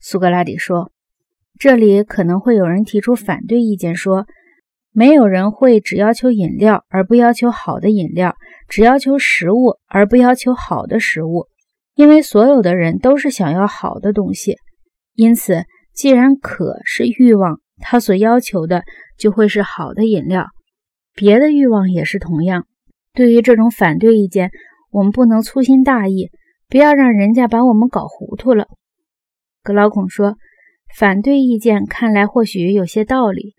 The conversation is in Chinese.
苏格拉底说：“这里可能会有人提出反对意见，说没有人会只要求饮料而不要求好的饮料，只要求食物而不要求好的食物，因为所有的人都是想要好的东西。因此，既然渴是欲望，他所要求的就会是好的饮料。别的欲望也是同样。对于这种反对意见，我们不能粗心大意，不要让人家把我们搞糊涂了。”格劳孔说：“反对意见看来或许有些道理。”